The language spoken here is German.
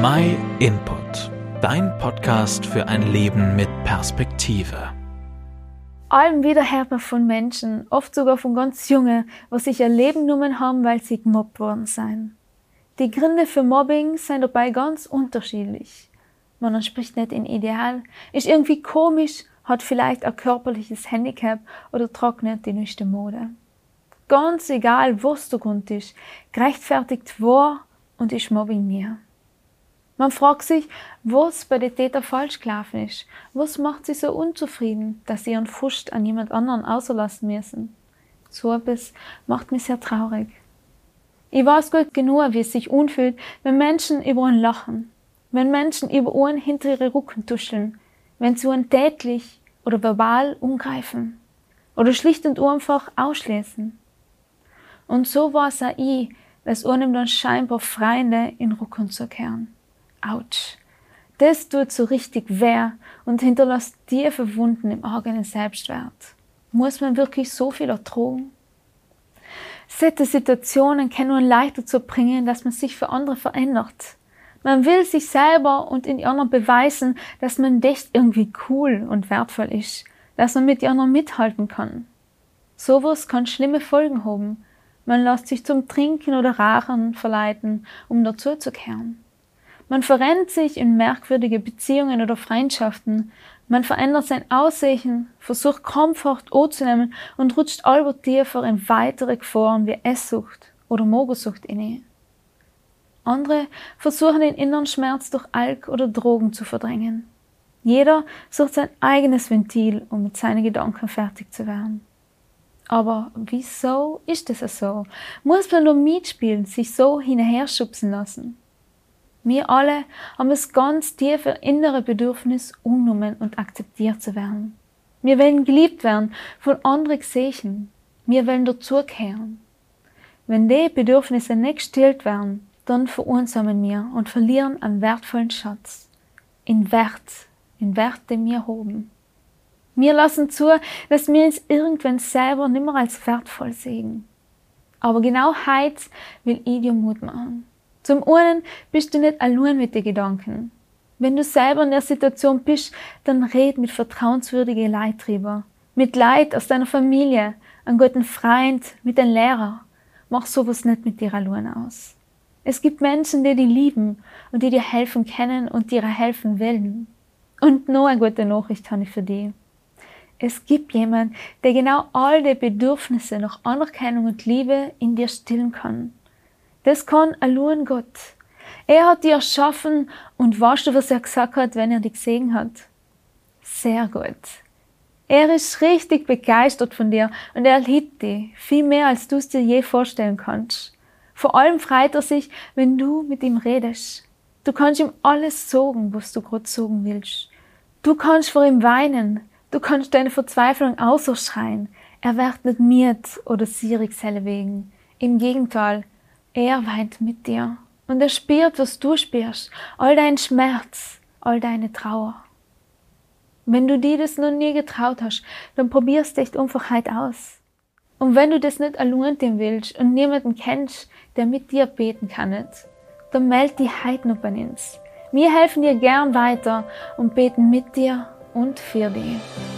My Input, dein Podcast für ein Leben mit Perspektive. Allem wieder hört man von Menschen, oft sogar von ganz Jungen, was sich ihr Leben genommen haben, weil sie gemobbt worden sind. Die Gründe für Mobbing sind dabei ganz unterschiedlich. Man entspricht nicht in Ideal, ist irgendwie komisch, hat vielleicht ein körperliches Handicap oder nicht die neueste Mode. Ganz egal, was der Grund ist, gerechtfertigt war und ist Mobbing mir. Man fragt sich, was bei den Tätern falsch gelaufen ist. Was macht sie so unzufrieden, dass sie ihren Frust an jemand anderen außerlassen müssen? So etwas macht mich sehr traurig. Ich weiß gut genug, wie es sich unfühlt, wenn Menschen über einen lachen, wenn Menschen über einen hinter ihre Rücken tuscheln, wenn sie einen tätlich oder verbal umgreifen oder schlicht und einfach ausschließen. Und so war es auch ich, dass einem dann scheinbar Freunde in Rücken zu kehren. Autsch. Das tut so richtig weh und hinterlässt tiefe Wunden im eigenen Selbstwert. Muss man wirklich so viel ertragen? Solche Situationen können nur leicht dazu bringen, dass man sich für andere verändert. Man will sich selber und in anderen beweisen, dass man echt irgendwie cool und wertvoll ist, dass man mit anderen mithalten kann. Sowas kann schlimme Folgen haben. Man lässt sich zum Trinken oder Rauchen verleiten, um dazuzukehren. Man verrennt sich in merkwürdige Beziehungen oder Freundschaften. Man verändert sein Aussehen, versucht Komfort anzunehmen und rutscht allwo tiefer in weitere Gefahren wie Esssucht oder Mogelsucht inne. Andere versuchen den inneren Schmerz durch Alk oder Drogen zu verdrängen. Jeder sucht sein eigenes Ventil, um mit seinen Gedanken fertig zu werden. Aber wieso ist das so? Muss man nur mitspielen, sich so hinherschubsen lassen? Wir alle haben das ganz tiefe innere Bedürfnis, umgenommen und akzeptiert zu werden. Wir wollen geliebt werden, von anderen gesehen. Wir wollen dazugehören. Wenn die Bedürfnisse nicht gestillt werden, dann verursamen wir und verlieren einen wertvollen Schatz. In Wert, in Wert, den wir haben. Wir lassen zu, dass wir uns irgendwann selber nicht mehr als wertvoll sehen. Aber genau heute will ich dir Mut machen. Zum einen bist du nicht allein mit den Gedanken. Wenn du selber in der Situation bist, dann red mit vertrauenswürdigen Leid drüber. Mit Leid aus deiner Familie, einem guten Freund, mit einem Lehrer. Mach sowas nicht mit dir allein aus. Es gibt Menschen, die dich lieben und die dir helfen können und dir helfen wollen. Und noch eine gute Nachricht habe ich für dich. Es gibt jemanden, der genau all die Bedürfnisse nach Anerkennung und Liebe in dir stillen kann. Das kann allein Gott. Er hat dich erschaffen und weißt du, was er gesagt hat, wenn er dich gesehen hat? Sehr gut. Er ist richtig begeistert von dir und er liebt dich viel mehr, als du es dir je vorstellen kannst. Vor allem freut er sich, wenn du mit ihm redest. Du kannst ihm alles sagen, was du gerade sagen willst. Du kannst vor ihm weinen. Du kannst deine Verzweiflung ausschreien. Er wird nicht miet oder sierig wegen. Im Gegenteil, er weint mit dir und er spürt, was du spürst, all dein Schmerz, all deine Trauer. Wenn du dir das noch nie getraut hast, dann probierst echt einfach heute aus. Und wenn du das nicht allein willst und niemanden kennst, der mit dir beten kann, dann meld dich heute noch bei uns. Wir helfen dir gern weiter und beten mit dir und für dich.